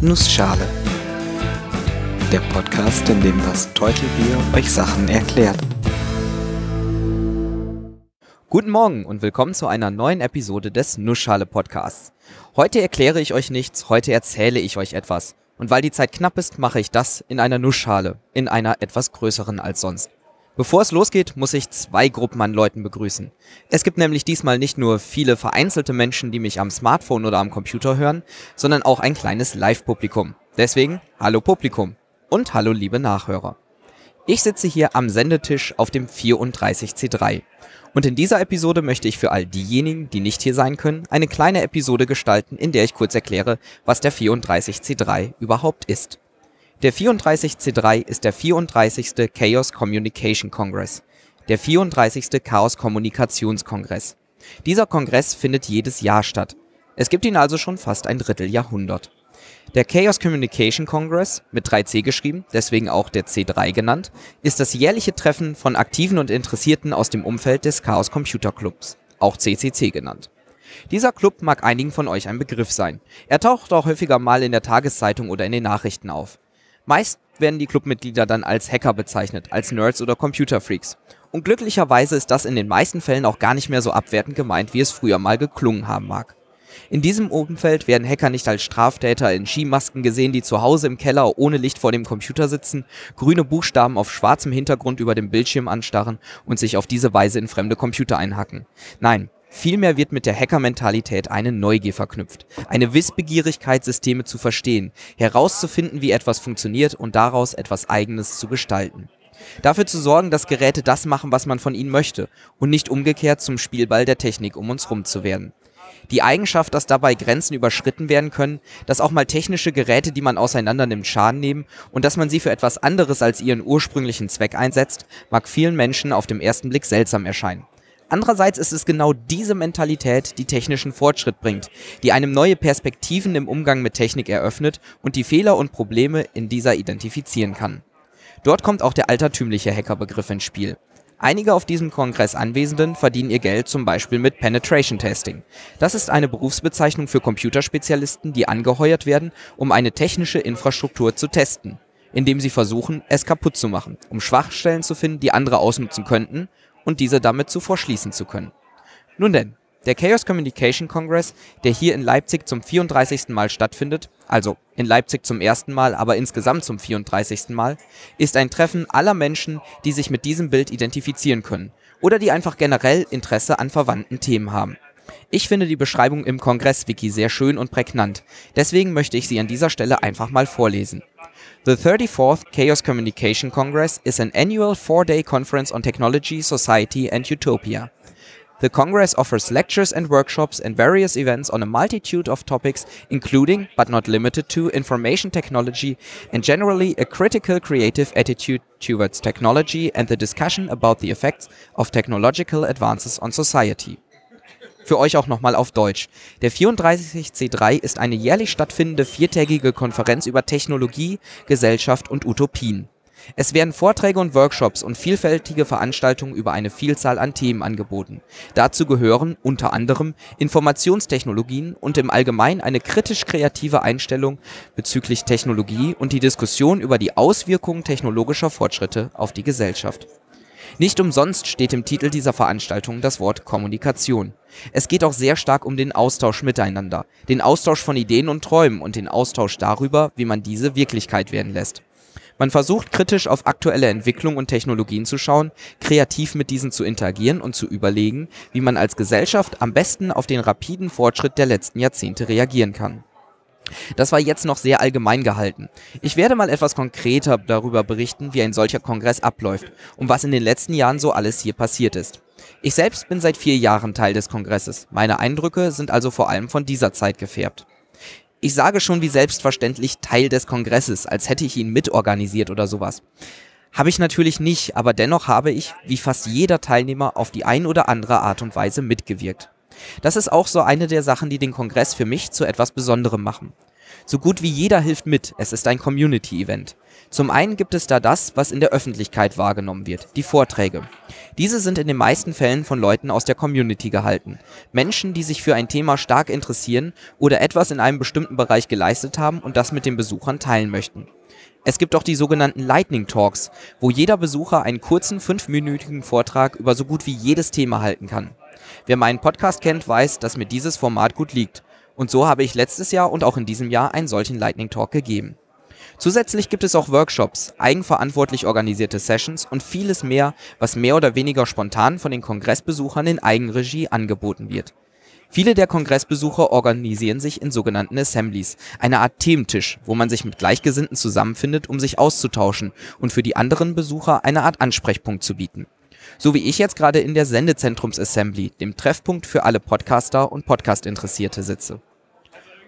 Nussschale. Der Podcast, in dem das Teutelbier euch Sachen erklärt. Guten Morgen und willkommen zu einer neuen Episode des Nussschale Podcasts. Heute erkläre ich euch nichts, heute erzähle ich euch etwas. Und weil die Zeit knapp ist, mache ich das in einer Nussschale, in einer etwas größeren als sonst. Bevor es losgeht, muss ich zwei Gruppen an Leuten begrüßen. Es gibt nämlich diesmal nicht nur viele vereinzelte Menschen, die mich am Smartphone oder am Computer hören, sondern auch ein kleines Live-Publikum. Deswegen, hallo Publikum und hallo liebe Nachhörer. Ich sitze hier am Sendetisch auf dem 34C3. Und in dieser Episode möchte ich für all diejenigen, die nicht hier sein können, eine kleine Episode gestalten, in der ich kurz erkläre, was der 34C3 überhaupt ist. Der 34C3 ist der 34. Chaos Communication Congress, der 34. Chaos Kommunikationskongress. Dieser Kongress findet jedes Jahr statt. Es gibt ihn also schon fast ein Dritteljahrhundert. Der Chaos Communication Congress, mit 3C geschrieben, deswegen auch der C3 genannt, ist das jährliche Treffen von Aktiven und Interessierten aus dem Umfeld des Chaos Computer Clubs, auch CCC genannt. Dieser Club mag einigen von euch ein Begriff sein. Er taucht auch häufiger mal in der Tageszeitung oder in den Nachrichten auf. Meist werden die Clubmitglieder dann als Hacker bezeichnet, als Nerds oder Computerfreaks. Und glücklicherweise ist das in den meisten Fällen auch gar nicht mehr so abwertend gemeint, wie es früher mal geklungen haben mag. In diesem Umfeld werden Hacker nicht als Straftäter in Skimasken gesehen, die zu Hause im Keller ohne Licht vor dem Computer sitzen, grüne Buchstaben auf schwarzem Hintergrund über dem Bildschirm anstarren und sich auf diese Weise in fremde Computer einhacken. Nein, Vielmehr wird mit der Hacker-Mentalität eine Neugier verknüpft, eine Wissbegierigkeit, Systeme zu verstehen, herauszufinden, wie etwas funktioniert und daraus etwas Eigenes zu gestalten. Dafür zu sorgen, dass Geräte das machen, was man von ihnen möchte und nicht umgekehrt zum Spielball der Technik um uns rum zu werden. Die Eigenschaft, dass dabei Grenzen überschritten werden können, dass auch mal technische Geräte, die man auseinander nimmt, Schaden nehmen und dass man sie für etwas anderes als ihren ursprünglichen Zweck einsetzt, mag vielen Menschen auf den ersten Blick seltsam erscheinen. Andererseits ist es genau diese Mentalität, die technischen Fortschritt bringt, die einem neue Perspektiven im Umgang mit Technik eröffnet und die Fehler und Probleme in dieser identifizieren kann. Dort kommt auch der altertümliche Hackerbegriff ins Spiel. Einige auf diesem Kongress Anwesenden verdienen ihr Geld zum Beispiel mit Penetration Testing. Das ist eine Berufsbezeichnung für Computerspezialisten, die angeheuert werden, um eine technische Infrastruktur zu testen, indem sie versuchen, es kaputt zu machen, um Schwachstellen zu finden, die andere ausnutzen könnten und diese damit zuvor schließen zu können. Nun denn, der Chaos Communication Congress, der hier in Leipzig zum 34. Mal stattfindet, also in Leipzig zum ersten Mal, aber insgesamt zum 34. Mal, ist ein Treffen aller Menschen, die sich mit diesem Bild identifizieren können oder die einfach generell Interesse an verwandten Themen haben. Ich finde die Beschreibung im Kongress-Wiki sehr schön und prägnant, deswegen möchte ich sie an dieser Stelle einfach mal vorlesen. The 34th Chaos Communication Congress is an annual four-day conference on technology, society and utopia. The Congress offers lectures and workshops and various events on a multitude of topics, including, but not limited to, information technology and generally a critical creative attitude towards technology and the discussion about the effects of technological advances on society. Für euch auch nochmal auf Deutsch. Der 34C3 ist eine jährlich stattfindende viertägige Konferenz über Technologie, Gesellschaft und Utopien. Es werden Vorträge und Workshops und vielfältige Veranstaltungen über eine Vielzahl an Themen angeboten. Dazu gehören unter anderem Informationstechnologien und im Allgemeinen eine kritisch-kreative Einstellung bezüglich Technologie und die Diskussion über die Auswirkungen technologischer Fortschritte auf die Gesellschaft. Nicht umsonst steht im Titel dieser Veranstaltung das Wort Kommunikation. Es geht auch sehr stark um den Austausch miteinander, den Austausch von Ideen und Träumen und den Austausch darüber, wie man diese Wirklichkeit werden lässt. Man versucht kritisch auf aktuelle Entwicklungen und Technologien zu schauen, kreativ mit diesen zu interagieren und zu überlegen, wie man als Gesellschaft am besten auf den rapiden Fortschritt der letzten Jahrzehnte reagieren kann. Das war jetzt noch sehr allgemein gehalten. Ich werde mal etwas konkreter darüber berichten, wie ein solcher Kongress abläuft und was in den letzten Jahren so alles hier passiert ist. Ich selbst bin seit vier Jahren Teil des Kongresses. Meine Eindrücke sind also vor allem von dieser Zeit gefärbt. Ich sage schon wie selbstverständlich Teil des Kongresses, als hätte ich ihn mitorganisiert oder sowas. Habe ich natürlich nicht, aber dennoch habe ich, wie fast jeder Teilnehmer, auf die ein oder andere Art und Weise mitgewirkt. Das ist auch so eine der Sachen, die den Kongress für mich zu etwas Besonderem machen. So gut wie jeder hilft mit, es ist ein Community-Event. Zum einen gibt es da das, was in der Öffentlichkeit wahrgenommen wird, die Vorträge. Diese sind in den meisten Fällen von Leuten aus der Community gehalten. Menschen, die sich für ein Thema stark interessieren oder etwas in einem bestimmten Bereich geleistet haben und das mit den Besuchern teilen möchten. Es gibt auch die sogenannten Lightning Talks, wo jeder Besucher einen kurzen fünfminütigen Vortrag über so gut wie jedes Thema halten kann. Wer meinen Podcast kennt, weiß, dass mir dieses Format gut liegt. Und so habe ich letztes Jahr und auch in diesem Jahr einen solchen Lightning Talk gegeben. Zusätzlich gibt es auch Workshops, eigenverantwortlich organisierte Sessions und vieles mehr, was mehr oder weniger spontan von den Kongressbesuchern in Eigenregie angeboten wird. Viele der Kongressbesucher organisieren sich in sogenannten Assemblies, eine Art Thementisch, wo man sich mit Gleichgesinnten zusammenfindet, um sich auszutauschen und für die anderen Besucher eine Art Ansprechpunkt zu bieten. So wie ich jetzt gerade in der Sendezentrums-Assembly, dem Treffpunkt für alle Podcaster und Podcast-Interessierte sitze.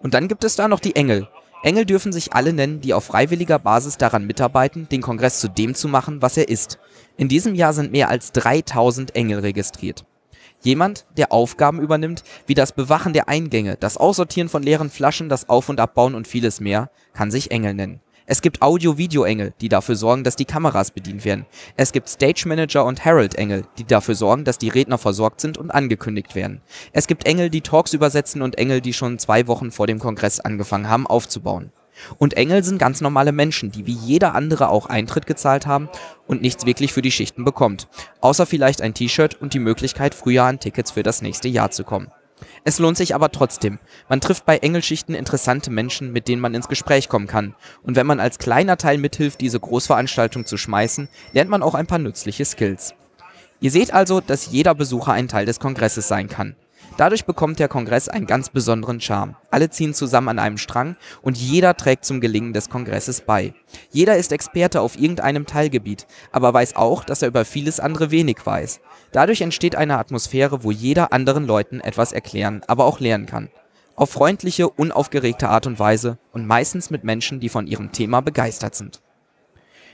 Und dann gibt es da noch die Engel, Engel dürfen sich alle nennen, die auf freiwilliger Basis daran mitarbeiten, den Kongress zu dem zu machen, was er ist. In diesem Jahr sind mehr als 3000 Engel registriert. Jemand, der Aufgaben übernimmt, wie das Bewachen der Eingänge, das Aussortieren von leeren Flaschen, das Auf- und Abbauen und vieles mehr, kann sich Engel nennen. Es gibt Audio-Video-Engel, die dafür sorgen, dass die Kameras bedient werden. Es gibt Stage Manager und Herald-Engel, die dafür sorgen, dass die Redner versorgt sind und angekündigt werden. Es gibt Engel, die Talks übersetzen und Engel, die schon zwei Wochen vor dem Kongress angefangen haben aufzubauen. Und Engel sind ganz normale Menschen, die wie jeder andere auch Eintritt gezahlt haben und nichts wirklich für die Schichten bekommt. Außer vielleicht ein T-Shirt und die Möglichkeit, früher an Tickets für das nächste Jahr zu kommen. Es lohnt sich aber trotzdem. Man trifft bei Engelschichten interessante Menschen, mit denen man ins Gespräch kommen kann. Und wenn man als kleiner Teil mithilft, diese Großveranstaltung zu schmeißen, lernt man auch ein paar nützliche Skills. Ihr seht also, dass jeder Besucher ein Teil des Kongresses sein kann. Dadurch bekommt der Kongress einen ganz besonderen Charme. Alle ziehen zusammen an einem Strang und jeder trägt zum Gelingen des Kongresses bei. Jeder ist Experte auf irgendeinem Teilgebiet, aber weiß auch, dass er über vieles andere wenig weiß. Dadurch entsteht eine Atmosphäre, wo jeder anderen Leuten etwas erklären, aber auch lernen kann. Auf freundliche, unaufgeregte Art und Weise und meistens mit Menschen, die von ihrem Thema begeistert sind.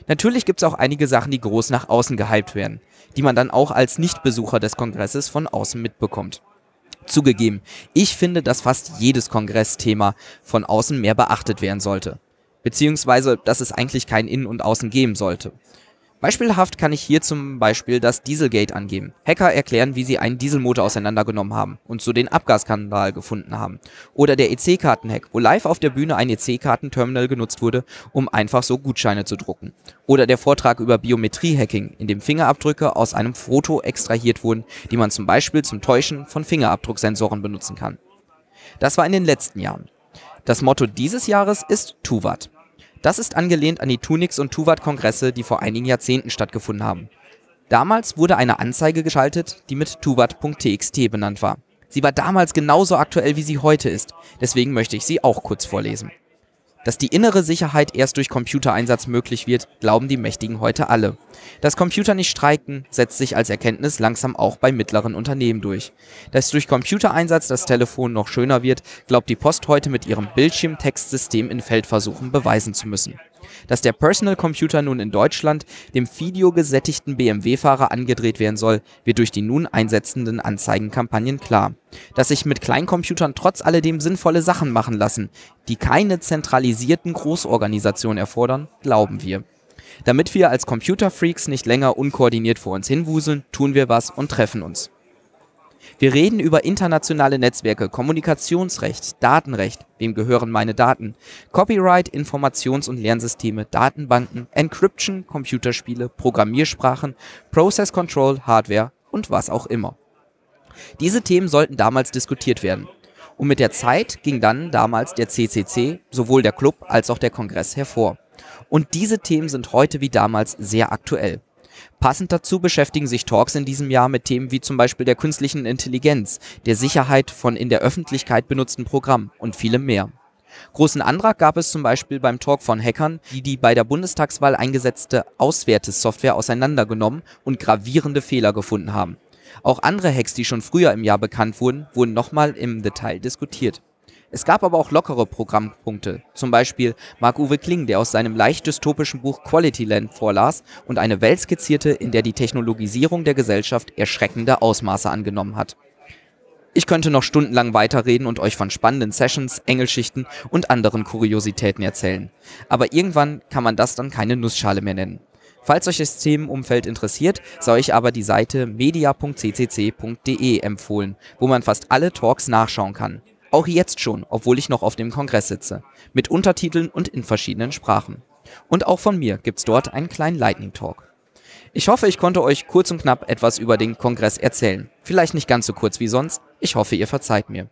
Natürlich gibt es auch einige Sachen, die groß nach außen gehypt werden, die man dann auch als Nichtbesucher des Kongresses von außen mitbekommt. Zugegeben, ich finde, dass fast jedes Kongressthema von außen mehr beachtet werden sollte. Beziehungsweise, dass es eigentlich kein Innen und Außen geben sollte. Beispielhaft kann ich hier zum Beispiel das Dieselgate angeben. Hacker erklären, wie sie einen Dieselmotor auseinandergenommen haben und so den Abgasskandal gefunden haben. Oder der EC-Karten-Hack, wo live auf der Bühne ein EC-Kartenterminal genutzt wurde, um einfach so Gutscheine zu drucken. Oder der Vortrag über Biometrie-Hacking, in dem Fingerabdrücke aus einem Foto extrahiert wurden, die man zum Beispiel zum Täuschen von Fingerabdrucksensoren benutzen kann. Das war in den letzten Jahren. Das Motto dieses Jahres ist Tuvat. Das ist angelehnt an die Tunix- und Tuvat-Kongresse, die vor einigen Jahrzehnten stattgefunden haben. Damals wurde eine Anzeige geschaltet, die mit tuvat.txt benannt war. Sie war damals genauso aktuell, wie sie heute ist. Deswegen möchte ich sie auch kurz vorlesen. Dass die innere Sicherheit erst durch Computereinsatz möglich wird, glauben die Mächtigen heute alle. Dass Computer nicht streiken, setzt sich als Erkenntnis langsam auch bei mittleren Unternehmen durch. Dass durch Computereinsatz das Telefon noch schöner wird, glaubt die Post heute mit ihrem Bildschirmtextsystem in Feldversuchen beweisen zu müssen. Dass der Personal Computer nun in Deutschland dem videogesättigten BMW-Fahrer angedreht werden soll, wird durch die nun einsetzenden Anzeigenkampagnen klar. Dass sich mit Kleincomputern trotz alledem sinnvolle Sachen machen lassen, die keine zentralisierten Großorganisationen erfordern, glauben wir. Damit wir als Computerfreaks nicht länger unkoordiniert vor uns hinwuseln, tun wir was und treffen uns. Wir reden über internationale Netzwerke, Kommunikationsrecht, Datenrecht, wem gehören meine Daten, Copyright, Informations- und Lernsysteme, Datenbanken, Encryption, Computerspiele, Programmiersprachen, Process Control, Hardware und was auch immer. Diese Themen sollten damals diskutiert werden. Und mit der Zeit ging dann damals der CCC, sowohl der Club als auch der Kongress hervor. Und diese Themen sind heute wie damals sehr aktuell. Passend dazu beschäftigen sich Talks in diesem Jahr mit Themen wie zum Beispiel der künstlichen Intelligenz, der Sicherheit von in der Öffentlichkeit benutzten Programmen und vielem mehr. Großen Antrag gab es zum Beispiel beim Talk von Hackern, die die bei der Bundestagswahl eingesetzte Auswertesoftware auseinandergenommen und gravierende Fehler gefunden haben. Auch andere Hacks, die schon früher im Jahr bekannt wurden, wurden nochmal im Detail diskutiert. Es gab aber auch lockere Programmpunkte, zum Beispiel Marc-Uwe Kling, der aus seinem leicht dystopischen Buch Quality Land vorlas und eine Welt skizzierte, in der die Technologisierung der Gesellschaft erschreckende Ausmaße angenommen hat. Ich könnte noch stundenlang weiterreden und euch von spannenden Sessions, Engelschichten und anderen Kuriositäten erzählen. Aber irgendwann kann man das dann keine Nussschale mehr nennen. Falls euch das Themenumfeld interessiert, sei euch aber die Seite media.ccc.de empfohlen, wo man fast alle Talks nachschauen kann. Auch jetzt schon, obwohl ich noch auf dem Kongress sitze. Mit Untertiteln und in verschiedenen Sprachen. Und auch von mir gibt's dort einen kleinen Lightning Talk. Ich hoffe, ich konnte euch kurz und knapp etwas über den Kongress erzählen. Vielleicht nicht ganz so kurz wie sonst. Ich hoffe, ihr verzeiht mir.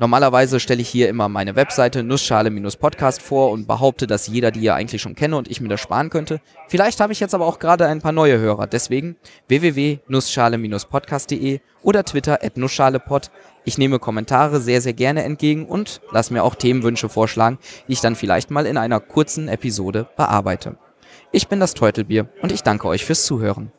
Normalerweise stelle ich hier immer meine Webseite Nussschale-Podcast vor und behaupte, dass jeder die ja eigentlich schon kenne und ich mir das sparen könnte. Vielleicht habe ich jetzt aber auch gerade ein paar neue Hörer, deswegen www.nussschale-podcast.de oder Twitter at nussschalepod. Ich nehme Kommentare sehr, sehr gerne entgegen und lass mir auch Themenwünsche vorschlagen, die ich dann vielleicht mal in einer kurzen Episode bearbeite. Ich bin das Teutelbier und ich danke euch fürs Zuhören.